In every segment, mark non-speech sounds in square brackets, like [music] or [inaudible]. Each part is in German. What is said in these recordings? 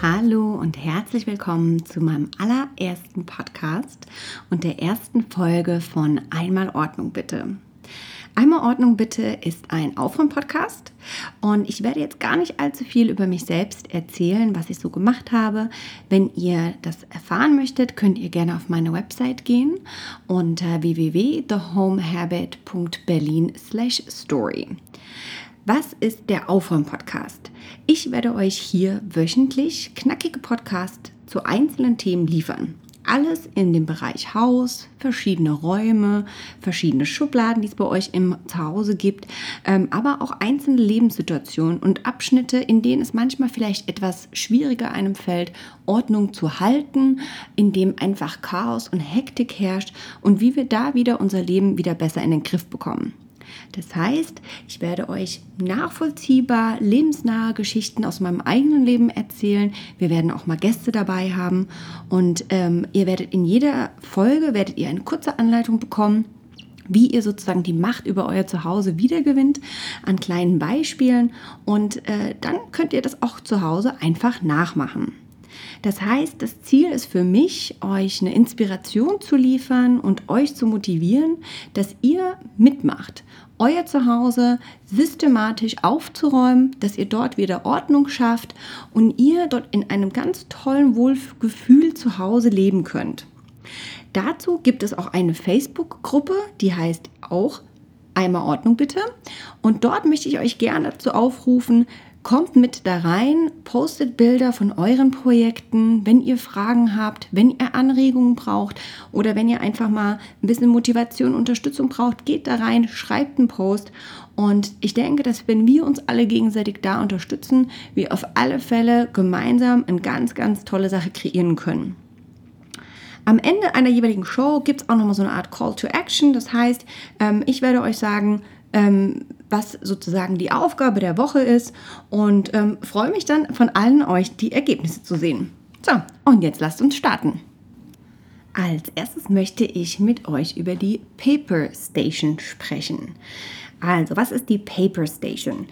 Hallo und herzlich willkommen zu meinem allerersten Podcast und der ersten Folge von Einmal Ordnung bitte. Einmal Ordnung bitte ist ein Aufräum-Podcast und ich werde jetzt gar nicht allzu viel über mich selbst erzählen, was ich so gemacht habe. Wenn ihr das erfahren möchtet, könnt ihr gerne auf meine Website gehen unter www.thehomehabit.berlin/story. Was ist der Aufräum-Podcast? Ich werde euch hier wöchentlich knackige Podcasts zu einzelnen Themen liefern. Alles in dem Bereich Haus, verschiedene Räume, verschiedene Schubladen, die es bei euch im Zuhause gibt, ähm, aber auch einzelne Lebenssituationen und Abschnitte, in denen es manchmal vielleicht etwas schwieriger einem fällt, Ordnung zu halten, in dem einfach Chaos und Hektik herrscht und wie wir da wieder unser Leben wieder besser in den Griff bekommen. Das heißt, ich werde euch nachvollziehbar lebensnahe Geschichten aus meinem eigenen Leben erzählen. Wir werden auch mal Gäste dabei haben und ähm, ihr werdet in jeder Folge werdet ihr eine kurze Anleitung bekommen wie ihr sozusagen die Macht über euer Zuhause wiedergewinnt an kleinen Beispielen und äh, dann könnt ihr das auch zu Hause einfach nachmachen. Das heißt, das Ziel ist für mich, euch eine Inspiration zu liefern und euch zu motivieren, dass ihr mitmacht, euer Zuhause systematisch aufzuräumen, dass ihr dort wieder Ordnung schafft und ihr dort in einem ganz tollen Wohlgefühl zu Hause leben könnt. Dazu gibt es auch eine Facebook-Gruppe, die heißt auch Einmal Ordnung bitte. Und dort möchte ich euch gerne dazu aufrufen, Kommt mit da rein, postet Bilder von euren Projekten, wenn ihr Fragen habt, wenn ihr Anregungen braucht oder wenn ihr einfach mal ein bisschen Motivation, Unterstützung braucht, geht da rein, schreibt einen Post. Und ich denke, dass wenn wir uns alle gegenseitig da unterstützen, wir auf alle Fälle gemeinsam eine ganz, ganz tolle Sache kreieren können. Am Ende einer jeweiligen Show gibt es auch nochmal so eine Art Call to Action. Das heißt, ähm, ich werde euch sagen, ähm, was sozusagen die Aufgabe der Woche ist und ähm, freue mich dann von allen euch die Ergebnisse zu sehen. So, und jetzt lasst uns starten. Als erstes möchte ich mit euch über die Paper Station sprechen. Also, was ist die Paper Station?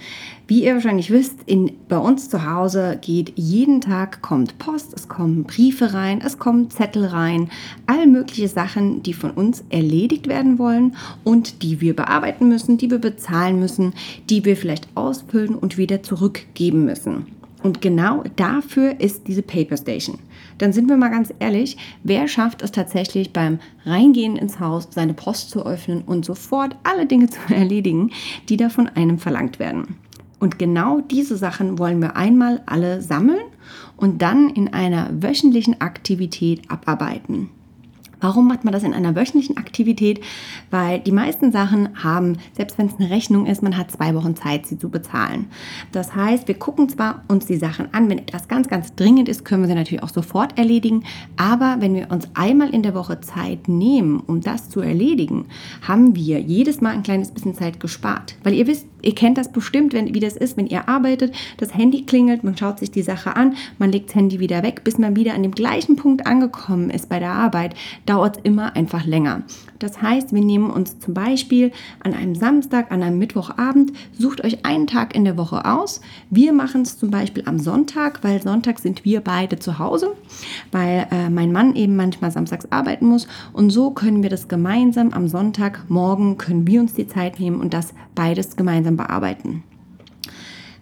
Wie ihr wahrscheinlich wisst, in, bei uns zu Hause geht jeden Tag kommt Post, es kommen Briefe rein, es kommen Zettel rein, all mögliche Sachen, die von uns erledigt werden wollen und die wir bearbeiten müssen, die wir bezahlen müssen, die wir vielleicht ausfüllen und wieder zurückgeben müssen. Und genau dafür ist diese Paper Station. Dann sind wir mal ganz ehrlich, wer schafft es tatsächlich beim Reingehen ins Haus, seine Post zu öffnen und sofort alle Dinge [laughs] zu erledigen, die da von einem verlangt werden? Und genau diese Sachen wollen wir einmal alle sammeln und dann in einer wöchentlichen Aktivität abarbeiten. Warum macht man das in einer wöchentlichen Aktivität? Weil die meisten Sachen haben, selbst wenn es eine Rechnung ist, man hat zwei Wochen Zeit, sie zu bezahlen. Das heißt, wir gucken zwar uns die Sachen an, wenn etwas ganz, ganz dringend ist, können wir sie natürlich auch sofort erledigen. Aber wenn wir uns einmal in der Woche Zeit nehmen, um das zu erledigen, haben wir jedes Mal ein kleines bisschen Zeit gespart. Weil ihr wisst, ihr kennt das bestimmt, wenn, wie das ist, wenn ihr arbeitet, das Handy klingelt, man schaut sich die Sache an, man legt das Handy wieder weg, bis man wieder an dem gleichen Punkt angekommen ist bei der Arbeit dauert es immer einfach länger. Das heißt, wir nehmen uns zum Beispiel an einem Samstag, an einem Mittwochabend, sucht euch einen Tag in der Woche aus. Wir machen es zum Beispiel am Sonntag, weil Sonntag sind wir beide zu Hause, weil äh, mein Mann eben manchmal samstags arbeiten muss. Und so können wir das gemeinsam am Sonntagmorgen, können wir uns die Zeit nehmen und das beides gemeinsam bearbeiten.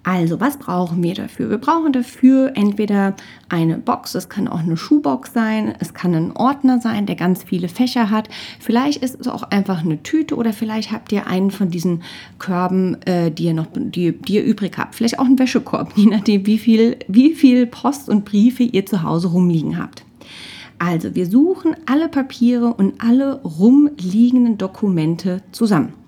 Also, was brauchen wir dafür? Wir brauchen dafür entweder eine Box, es kann auch eine Schuhbox sein, es kann ein Ordner sein, der ganz viele Fächer hat. Vielleicht ist es auch einfach eine Tüte oder vielleicht habt ihr einen von diesen Körben, äh, die ihr noch die, die ihr übrig habt. Vielleicht auch einen Wäschekorb, [laughs] je nachdem, wie viel, wie viel Post und Briefe ihr zu Hause rumliegen habt. Also, wir suchen alle Papiere und alle rumliegenden Dokumente zusammen.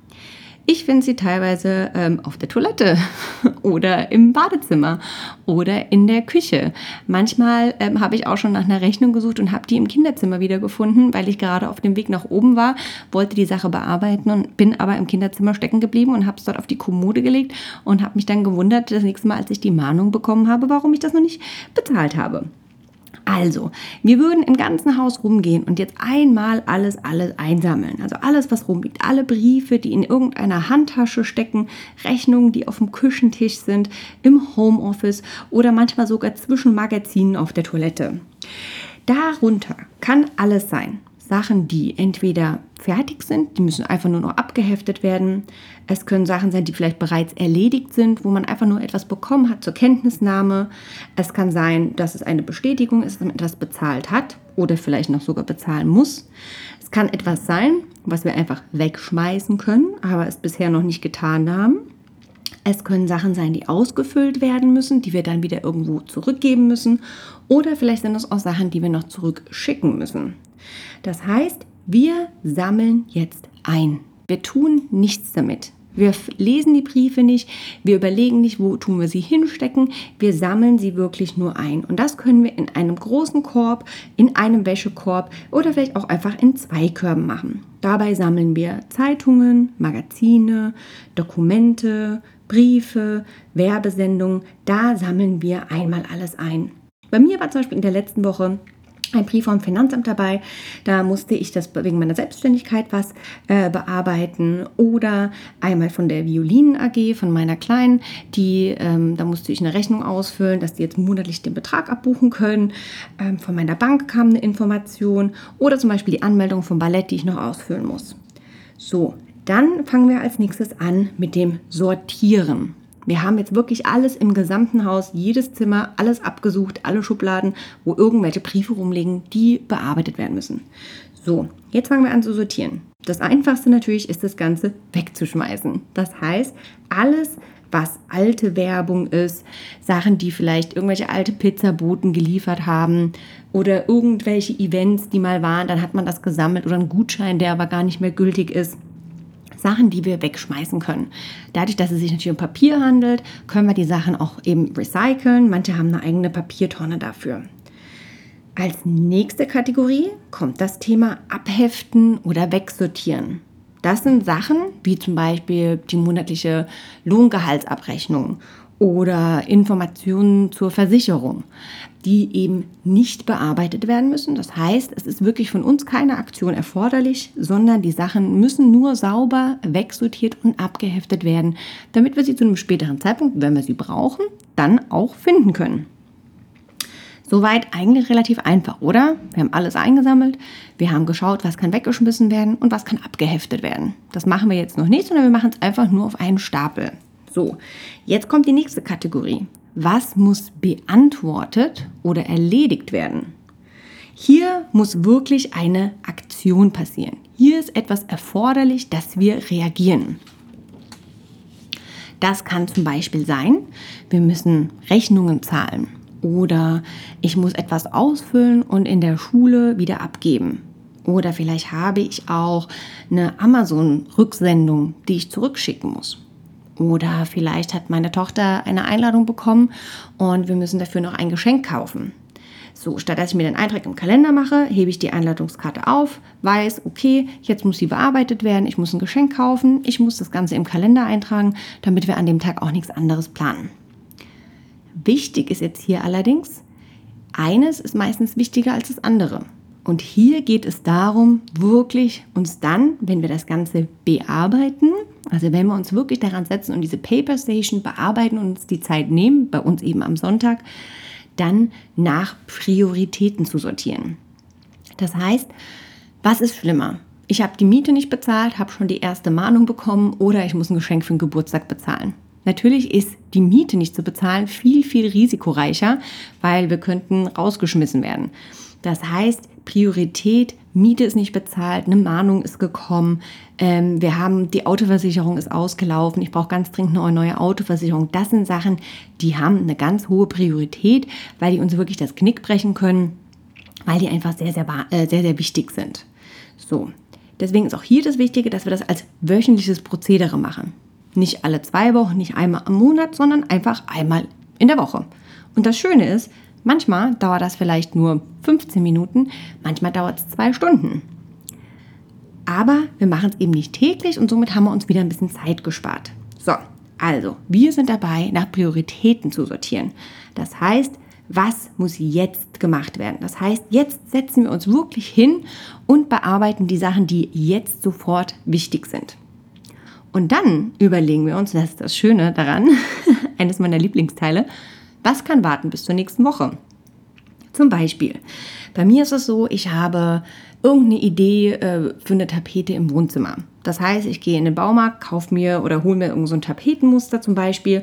Ich finde sie teilweise ähm, auf der Toilette [laughs] oder im Badezimmer oder in der Küche. Manchmal ähm, habe ich auch schon nach einer Rechnung gesucht und habe die im Kinderzimmer wiedergefunden, weil ich gerade auf dem Weg nach oben war, wollte die Sache bearbeiten und bin aber im Kinderzimmer stecken geblieben und habe es dort auf die Kommode gelegt und habe mich dann gewundert, das nächste Mal, als ich die Mahnung bekommen habe, warum ich das noch nicht bezahlt habe. Also, wir würden im ganzen Haus rumgehen und jetzt einmal alles, alles einsammeln. Also alles, was rumliegt. Alle Briefe, die in irgendeiner Handtasche stecken, Rechnungen, die auf dem Küchentisch sind, im Homeoffice oder manchmal sogar zwischen Magazinen auf der Toilette. Darunter kann alles sein. Sachen, die entweder fertig sind, die müssen einfach nur noch abgeheftet werden. Es können Sachen sein, die vielleicht bereits erledigt sind, wo man einfach nur etwas bekommen hat zur Kenntnisnahme. Es kann sein, dass es eine Bestätigung ist, dass man etwas bezahlt hat oder vielleicht noch sogar bezahlen muss. Es kann etwas sein, was wir einfach wegschmeißen können, aber es bisher noch nicht getan haben. Es können Sachen sein, die ausgefüllt werden müssen, die wir dann wieder irgendwo zurückgeben müssen. Oder vielleicht sind es auch Sachen, die wir noch zurückschicken müssen. Das heißt, wir sammeln jetzt ein. Wir tun nichts damit. Wir lesen die Briefe nicht, wir überlegen nicht, wo tun wir sie hinstecken, wir sammeln sie wirklich nur ein. Und das können wir in einem großen Korb, in einem Wäschekorb oder vielleicht auch einfach in zwei Körben machen. Dabei sammeln wir Zeitungen, Magazine, Dokumente, Briefe, Werbesendungen. Da sammeln wir einmal alles ein. Bei mir war zum Beispiel in der letzten Woche ein Brief vom Finanzamt dabei. Da musste ich das wegen meiner Selbstständigkeit was äh, bearbeiten. Oder einmal von der Violinen AG, von meiner Kleinen, die, ähm, da musste ich eine Rechnung ausfüllen, dass die jetzt monatlich den Betrag abbuchen können. Ähm, von meiner Bank kam eine Information. Oder zum Beispiel die Anmeldung vom Ballett, die ich noch ausfüllen muss. So, dann fangen wir als nächstes an mit dem Sortieren. Wir haben jetzt wirklich alles im gesamten Haus, jedes Zimmer, alles abgesucht, alle Schubladen, wo irgendwelche Briefe rumliegen, die bearbeitet werden müssen. So, jetzt fangen wir an zu sortieren. Das einfachste natürlich ist das Ganze wegzuschmeißen. Das heißt, alles, was alte Werbung ist, Sachen, die vielleicht irgendwelche alte Pizzaboten geliefert haben oder irgendwelche Events, die mal waren, dann hat man das gesammelt oder einen Gutschein, der aber gar nicht mehr gültig ist. Sachen, die wir wegschmeißen können. Dadurch, dass es sich natürlich um Papier handelt, können wir die Sachen auch eben recyceln. Manche haben eine eigene Papiertonne dafür. Als nächste Kategorie kommt das Thema Abheften oder Wegsortieren. Das sind Sachen wie zum Beispiel die monatliche Lohngehaltsabrechnung oder Informationen zur Versicherung, die eben nicht bearbeitet werden müssen. Das heißt, es ist wirklich von uns keine Aktion erforderlich, sondern die Sachen müssen nur sauber wegsortiert und abgeheftet werden, damit wir sie zu einem späteren Zeitpunkt, wenn wir sie brauchen, dann auch finden können. Soweit eigentlich relativ einfach, oder? Wir haben alles eingesammelt, wir haben geschaut, was kann weggeschmissen werden und was kann abgeheftet werden. Das machen wir jetzt noch nicht, sondern wir machen es einfach nur auf einen Stapel. So, jetzt kommt die nächste Kategorie. Was muss beantwortet oder erledigt werden? Hier muss wirklich eine Aktion passieren. Hier ist etwas erforderlich, dass wir reagieren. Das kann zum Beispiel sein, wir müssen Rechnungen zahlen oder ich muss etwas ausfüllen und in der Schule wieder abgeben. Oder vielleicht habe ich auch eine Amazon-Rücksendung, die ich zurückschicken muss. Oder vielleicht hat meine Tochter eine Einladung bekommen und wir müssen dafür noch ein Geschenk kaufen. So, statt dass ich mir den Eintrag im Kalender mache, hebe ich die Einladungskarte auf, weiß, okay, jetzt muss sie bearbeitet werden, ich muss ein Geschenk kaufen, ich muss das Ganze im Kalender eintragen, damit wir an dem Tag auch nichts anderes planen. Wichtig ist jetzt hier allerdings, eines ist meistens wichtiger als das andere. Und hier geht es darum, wirklich uns dann, wenn wir das Ganze bearbeiten, also wenn wir uns wirklich daran setzen und diese Paper Station bearbeiten und uns die Zeit nehmen, bei uns eben am Sonntag, dann nach Prioritäten zu sortieren. Das heißt, was ist schlimmer? Ich habe die Miete nicht bezahlt, habe schon die erste Mahnung bekommen oder ich muss ein Geschenk für den Geburtstag bezahlen. Natürlich ist die Miete nicht zu bezahlen viel, viel risikoreicher, weil wir könnten rausgeschmissen werden. Das heißt, Priorität, Miete ist nicht bezahlt, eine Mahnung ist gekommen, ähm, wir haben, die Autoversicherung ist ausgelaufen, ich brauche ganz dringend eine neue Autoversicherung. Das sind Sachen, die haben eine ganz hohe Priorität, weil die uns wirklich das Knick brechen können, weil die einfach sehr, sehr, äh, sehr, sehr wichtig sind. So, deswegen ist auch hier das Wichtige, dass wir das als wöchentliches Prozedere machen. Nicht alle zwei Wochen, nicht einmal im Monat, sondern einfach einmal in der Woche. Und das Schöne ist, manchmal dauert das vielleicht nur 15 Minuten, manchmal dauert es zwei Stunden. Aber wir machen es eben nicht täglich und somit haben wir uns wieder ein bisschen Zeit gespart. So, also, wir sind dabei, nach Prioritäten zu sortieren. Das heißt, was muss jetzt gemacht werden? Das heißt, jetzt setzen wir uns wirklich hin und bearbeiten die Sachen, die jetzt sofort wichtig sind. Und dann überlegen wir uns, das ist das Schöne daran, [laughs] eines meiner Lieblingsteile, was kann warten bis zur nächsten Woche? Zum Beispiel, bei mir ist es so, ich habe irgendeine Idee äh, für eine Tapete im Wohnzimmer. Das heißt, ich gehe in den Baumarkt, kaufe mir oder hole mir irgend so ein Tapetenmuster zum Beispiel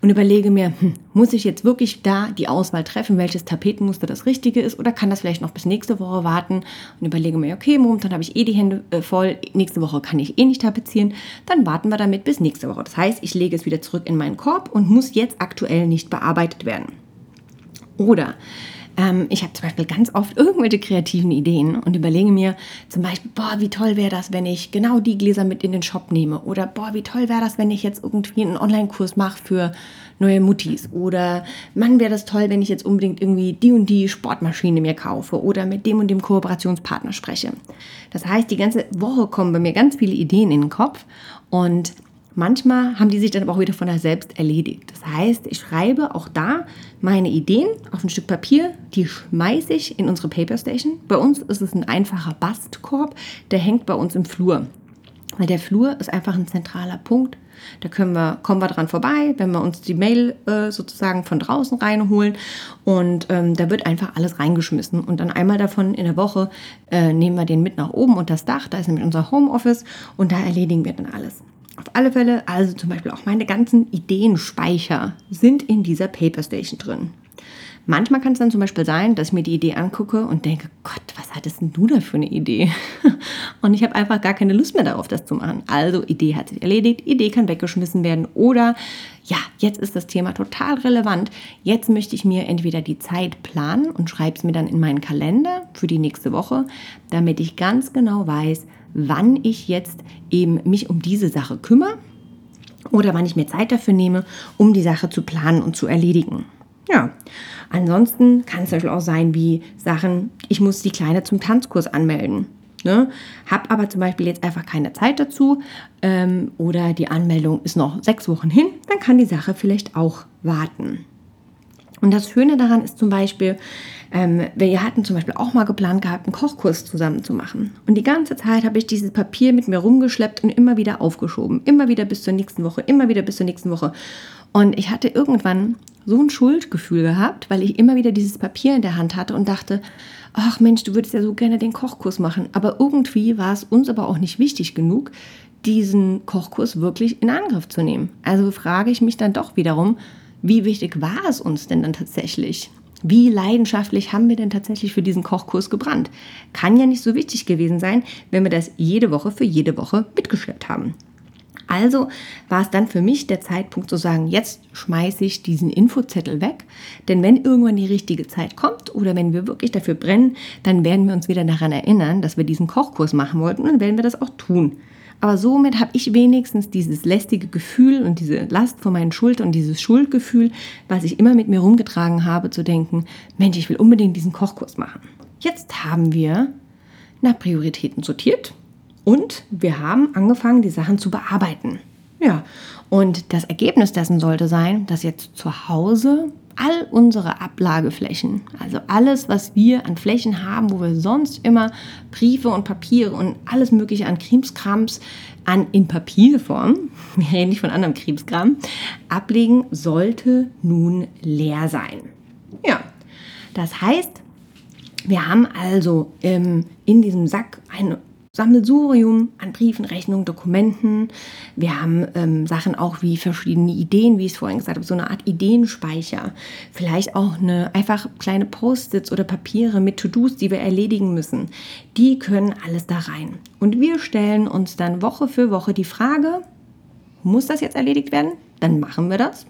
und überlege mir, hm, muss ich jetzt wirklich da die Auswahl treffen, welches Tapetenmuster das richtige ist oder kann das vielleicht noch bis nächste Woche warten und überlege mir, okay, momentan habe ich eh die Hände äh, voll, nächste Woche kann ich eh nicht tapezieren, dann warten wir damit bis nächste Woche. Das heißt, ich lege es wieder zurück in meinen Korb und muss jetzt aktuell nicht bearbeitet werden. Oder ähm, ich habe zum Beispiel ganz oft irgendwelche kreativen Ideen und überlege mir zum Beispiel, boah, wie toll wäre das, wenn ich genau die Gläser mit in den Shop nehme. Oder boah, wie toll wäre das, wenn ich jetzt irgendwie einen Online-Kurs mache für neue Muttis. Oder Mann, wäre das toll, wenn ich jetzt unbedingt irgendwie die und die Sportmaschine mir kaufe oder mit dem und dem Kooperationspartner spreche. Das heißt, die ganze Woche kommen bei mir ganz viele Ideen in den Kopf und Manchmal haben die sich dann aber auch wieder von selbst erledigt. Das heißt, ich schreibe auch da meine Ideen auf ein Stück Papier, die schmeiße ich in unsere Paper Station. Bei uns ist es ein einfacher Bastkorb, der hängt bei uns im Flur. Weil der Flur ist einfach ein zentraler Punkt. Da können wir, kommen wir dran vorbei, wenn wir uns die Mail äh, sozusagen von draußen reinholen. Und ähm, da wird einfach alles reingeschmissen. Und dann einmal davon in der Woche äh, nehmen wir den mit nach oben unter das Dach. Da ist nämlich unser Homeoffice und da erledigen wir dann alles. Auf alle Fälle, also zum Beispiel auch meine ganzen Ideenspeicher sind in dieser Paper Station drin. Manchmal kann es dann zum Beispiel sein, dass ich mir die Idee angucke und denke, Gott, was hattest denn du da für eine Idee? [laughs] Und ich habe einfach gar keine Lust mehr darauf, das zu machen. Also Idee hat sich erledigt, Idee kann weggeschmissen werden oder ja, jetzt ist das Thema total relevant. Jetzt möchte ich mir entweder die Zeit planen und schreibe es mir dann in meinen Kalender für die nächste Woche, damit ich ganz genau weiß, wann ich jetzt eben mich um diese Sache kümmere oder wann ich mir Zeit dafür nehme, um die Sache zu planen und zu erledigen. Ja, ansonsten kann es zum auch sein wie Sachen, ich muss die Kleine zum Tanzkurs anmelden. Ne? Hab aber zum Beispiel jetzt einfach keine Zeit dazu ähm, oder die Anmeldung ist noch sechs Wochen hin, dann kann die Sache vielleicht auch warten. Und das Schöne daran ist zum Beispiel, ähm, wir hatten zum Beispiel auch mal geplant gehabt, einen Kochkurs zusammen zu machen. Und die ganze Zeit habe ich dieses Papier mit mir rumgeschleppt und immer wieder aufgeschoben. Immer wieder bis zur nächsten Woche, immer wieder bis zur nächsten Woche. Und ich hatte irgendwann so ein Schuldgefühl gehabt, weil ich immer wieder dieses Papier in der Hand hatte und dachte, ach Mensch, du würdest ja so gerne den Kochkurs machen. Aber irgendwie war es uns aber auch nicht wichtig genug, diesen Kochkurs wirklich in Angriff zu nehmen. Also frage ich mich dann doch wiederum, wie wichtig war es uns denn dann tatsächlich? Wie leidenschaftlich haben wir denn tatsächlich für diesen Kochkurs gebrannt? Kann ja nicht so wichtig gewesen sein, wenn wir das jede Woche für jede Woche mitgeschleppt haben. Also war es dann für mich der Zeitpunkt zu sagen, jetzt schmeiße ich diesen Infozettel weg, denn wenn irgendwann die richtige Zeit kommt oder wenn wir wirklich dafür brennen, dann werden wir uns wieder daran erinnern, dass wir diesen Kochkurs machen wollten und werden wir das auch tun. Aber somit habe ich wenigstens dieses lästige Gefühl und diese Last von meinen Schultern und dieses Schuldgefühl, was ich immer mit mir rumgetragen habe, zu denken, Mensch, ich will unbedingt diesen Kochkurs machen. Jetzt haben wir nach Prioritäten sortiert und wir haben angefangen, die Sachen zu bearbeiten. Ja, und das Ergebnis dessen sollte sein, dass jetzt zu Hause all unsere Ablageflächen, also alles, was wir an Flächen haben, wo wir sonst immer Briefe und Papiere und alles mögliche an Krimskrams an, in Papierform, [laughs] wir reden nicht von anderem Krimskram, ablegen, sollte nun leer sein. Ja, das heißt, wir haben also ähm, in diesem Sack eine Sammelsurium an Briefen, Rechnungen, Dokumenten. Wir haben ähm, Sachen auch wie verschiedene Ideen, wie ich es vorhin gesagt habe, so eine Art Ideenspeicher. Vielleicht auch eine einfach kleine Post-its oder Papiere mit To-Dos, die wir erledigen müssen. Die können alles da rein. Und wir stellen uns dann Woche für Woche die Frage, muss das jetzt erledigt werden? Dann machen wir das.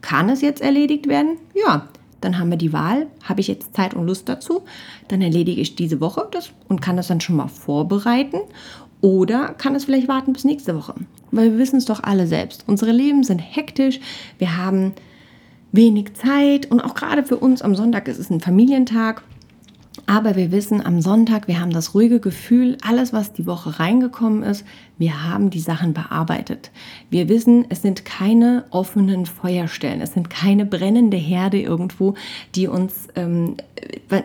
Kann es jetzt erledigt werden? Ja, dann haben wir die Wahl, habe ich jetzt Zeit und Lust dazu, dann erledige ich diese Woche das und kann das dann schon mal vorbereiten. Oder kann es vielleicht warten bis nächste Woche. Weil wir wissen es doch alle selbst. Unsere Leben sind hektisch, wir haben wenig Zeit. Und auch gerade für uns am Sonntag ist es ein Familientag aber wir wissen am Sonntag, wir haben das ruhige Gefühl, alles, was die Woche reingekommen ist, wir haben die Sachen bearbeitet. Wir wissen, es sind keine offenen Feuerstellen, es sind keine brennende Herde irgendwo, die uns ähm,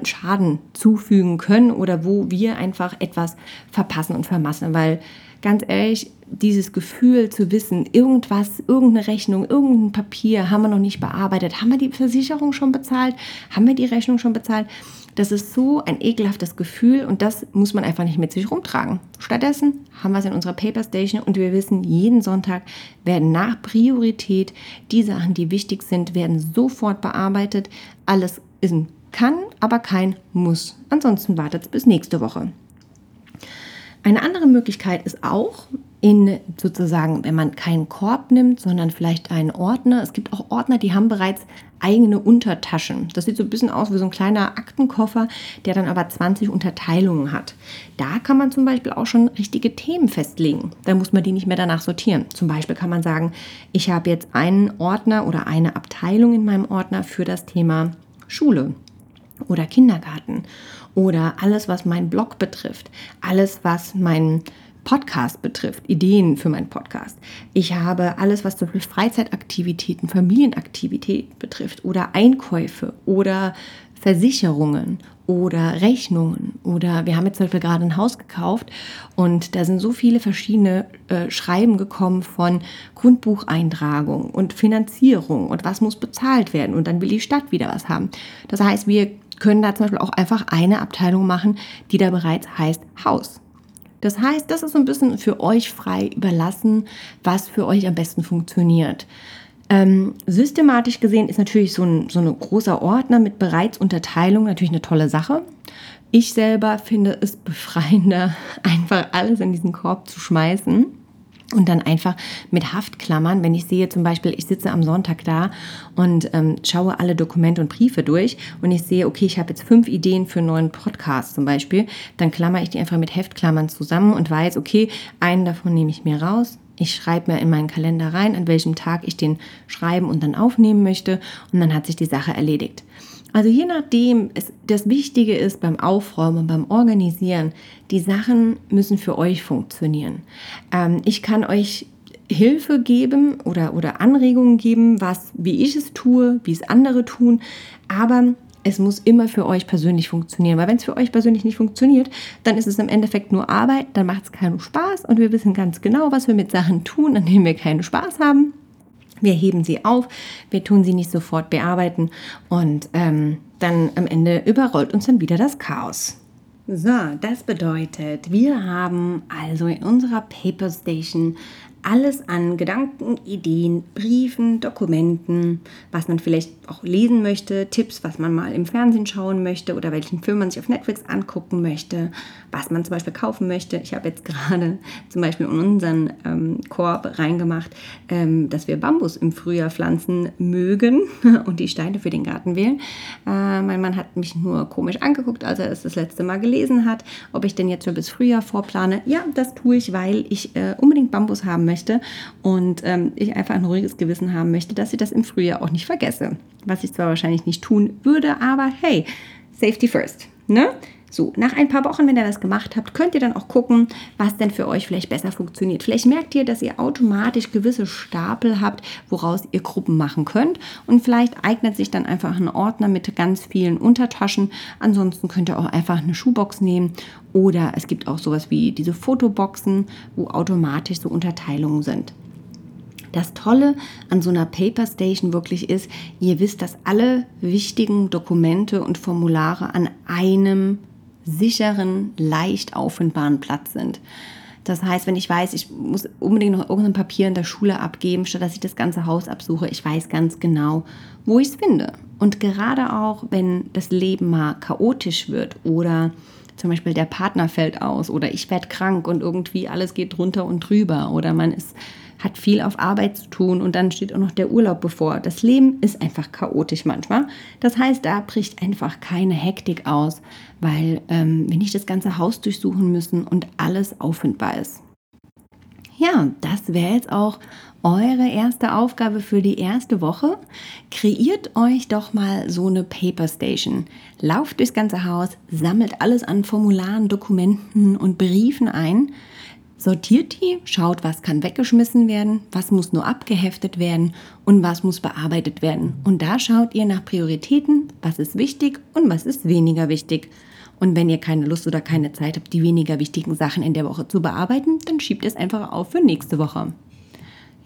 Schaden zufügen können oder wo wir einfach etwas verpassen und vermassen. Weil ganz ehrlich, dieses Gefühl zu wissen, irgendwas, irgendeine Rechnung, irgendein Papier haben wir noch nicht bearbeitet, haben wir die Versicherung schon bezahlt, haben wir die Rechnung schon bezahlt, das ist so ein ekelhaftes Gefühl und das muss man einfach nicht mit sich rumtragen. Stattdessen haben wir es in unserer Paper Station und wir wissen, jeden Sonntag werden nach Priorität die Sachen, die wichtig sind, werden sofort bearbeitet. Alles ist ein kann, aber kein muss. Ansonsten wartet es bis nächste Woche. Eine andere Möglichkeit ist auch, in sozusagen, wenn man keinen Korb nimmt, sondern vielleicht einen Ordner. Es gibt auch Ordner, die haben bereits eigene Untertaschen. Das sieht so ein bisschen aus wie so ein kleiner Aktenkoffer, der dann aber 20 Unterteilungen hat. Da kann man zum Beispiel auch schon richtige Themen festlegen. Da muss man die nicht mehr danach sortieren. Zum Beispiel kann man sagen, ich habe jetzt einen Ordner oder eine Abteilung in meinem Ordner für das Thema Schule oder Kindergarten oder alles, was meinen Blog betrifft, alles, was mein Podcast betrifft, Ideen für meinen Podcast. Ich habe alles, was zum Beispiel Freizeitaktivitäten, Familienaktivität betrifft oder Einkäufe oder Versicherungen oder Rechnungen oder wir haben jetzt zum Beispiel gerade ein Haus gekauft und da sind so viele verschiedene äh, Schreiben gekommen von Grundbucheintragung und Finanzierung und was muss bezahlt werden und dann will die Stadt wieder was haben. Das heißt, wir können da zum Beispiel auch einfach eine Abteilung machen, die da bereits heißt Haus. Das heißt, das ist so ein bisschen für euch frei überlassen, was für euch am besten funktioniert. Ähm, systematisch gesehen ist natürlich so ein, so ein großer Ordner mit bereits Unterteilung natürlich eine tolle Sache. Ich selber finde es befreiender, [laughs] einfach alles in diesen Korb zu schmeißen und dann einfach mit Haftklammern, wenn ich sehe zum Beispiel, ich sitze am Sonntag da und ähm, schaue alle Dokumente und Briefe durch und ich sehe, okay, ich habe jetzt fünf Ideen für einen neuen Podcast zum Beispiel, dann klammer ich die einfach mit Heftklammern zusammen und weiß, okay, einen davon nehme ich mir raus, ich schreibe mir in meinen Kalender rein, an welchem Tag ich den schreiben und dann aufnehmen möchte und dann hat sich die Sache erledigt. Also je nachdem, es, das Wichtige ist beim Aufräumen, und beim Organisieren, die Sachen müssen für euch funktionieren. Ähm, ich kann euch Hilfe geben oder, oder Anregungen geben, was, wie ich es tue, wie es andere tun, aber es muss immer für euch persönlich funktionieren. Weil wenn es für euch persönlich nicht funktioniert, dann ist es im Endeffekt nur Arbeit, dann macht es keinen Spaß und wir wissen ganz genau, was wir mit Sachen tun, an denen wir keinen Spaß haben. Wir heben sie auf, wir tun sie nicht sofort bearbeiten und ähm, dann am Ende überrollt uns dann wieder das Chaos. So, das bedeutet, wir haben also in unserer Paper Station alles an Gedanken, Ideen, Briefen, Dokumenten, was man vielleicht auch lesen möchte, Tipps, was man mal im Fernsehen schauen möchte oder welchen Film man sich auf Netflix angucken möchte, was man zum Beispiel kaufen möchte. Ich habe jetzt [laughs] gerade zum Beispiel in unseren ähm, Korb reingemacht, ähm, dass wir Bambus im Frühjahr pflanzen mögen [laughs] und die Steine für den Garten wählen. Äh, mein Mann hat mich nur komisch angeguckt, als er es das letzte Mal gelesen hat, ob ich denn jetzt schon bis Frühjahr vorplane. Ja, das tue ich, weil ich äh, unbedingt Bambus haben möchte und ähm, ich einfach ein ruhiges Gewissen haben möchte, dass ich das im Frühjahr auch nicht vergesse. Was ich zwar wahrscheinlich nicht tun würde, aber hey, Safety first. Ne? So, nach ein paar Wochen, wenn ihr das gemacht habt, könnt ihr dann auch gucken, was denn für euch vielleicht besser funktioniert. Vielleicht merkt ihr, dass ihr automatisch gewisse Stapel habt, woraus ihr Gruppen machen könnt. Und vielleicht eignet sich dann einfach ein Ordner mit ganz vielen Untertaschen. Ansonsten könnt ihr auch einfach eine Schuhbox nehmen. Oder es gibt auch sowas wie diese Fotoboxen, wo automatisch so Unterteilungen sind. Das Tolle an so einer Paper Station wirklich ist, ihr wisst, dass alle wichtigen Dokumente und Formulare an einem sicheren, leicht auffindbaren Platz sind. Das heißt, wenn ich weiß, ich muss unbedingt noch irgendein Papier in der Schule abgeben, statt dass ich das ganze Haus absuche, ich weiß ganz genau, wo ich es finde. Und gerade auch, wenn das Leben mal chaotisch wird oder zum Beispiel der Partner fällt aus oder ich werde krank und irgendwie alles geht drunter und drüber oder man ist hat viel auf Arbeit zu tun und dann steht auch noch der Urlaub bevor. Das Leben ist einfach chaotisch manchmal. Das heißt, da bricht einfach keine Hektik aus, weil ähm, wir nicht das ganze Haus durchsuchen müssen und alles auffindbar ist. Ja, das wäre jetzt auch eure erste Aufgabe für die erste Woche. Kreiert euch doch mal so eine Paper Station. Lauft durchs ganze Haus, sammelt alles an Formularen, Dokumenten und Briefen ein. Sortiert die, schaut, was kann weggeschmissen werden, was muss nur abgeheftet werden und was muss bearbeitet werden. Und da schaut ihr nach Prioritäten, was ist wichtig und was ist weniger wichtig. Und wenn ihr keine Lust oder keine Zeit habt, die weniger wichtigen Sachen in der Woche zu bearbeiten, dann schiebt es einfach auf für nächste Woche.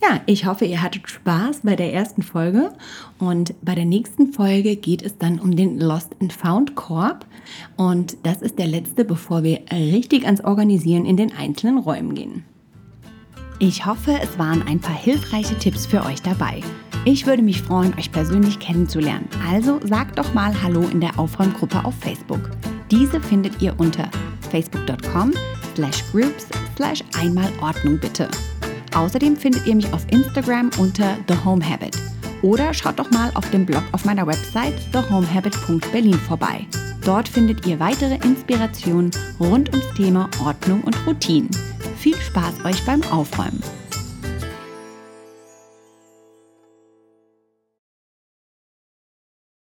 Ja, ich hoffe, ihr hattet Spaß bei der ersten Folge und bei der nächsten Folge geht es dann um den Lost and Found Korb und das ist der letzte, bevor wir richtig ans Organisieren in den einzelnen Räumen gehen. Ich hoffe, es waren ein paar hilfreiche Tipps für euch dabei. Ich würde mich freuen, euch persönlich kennenzulernen. Also sagt doch mal Hallo in der Aufräumgruppe auf Facebook. Diese findet ihr unter facebook.com slash groups slash einmal Ordnung bitte. Außerdem findet ihr mich auf Instagram unter The Home Habit. Oder schaut doch mal auf dem Blog auf meiner Website thehomehabit.berlin vorbei. Dort findet ihr weitere Inspirationen rund ums Thema Ordnung und Routinen. Viel Spaß euch beim Aufräumen!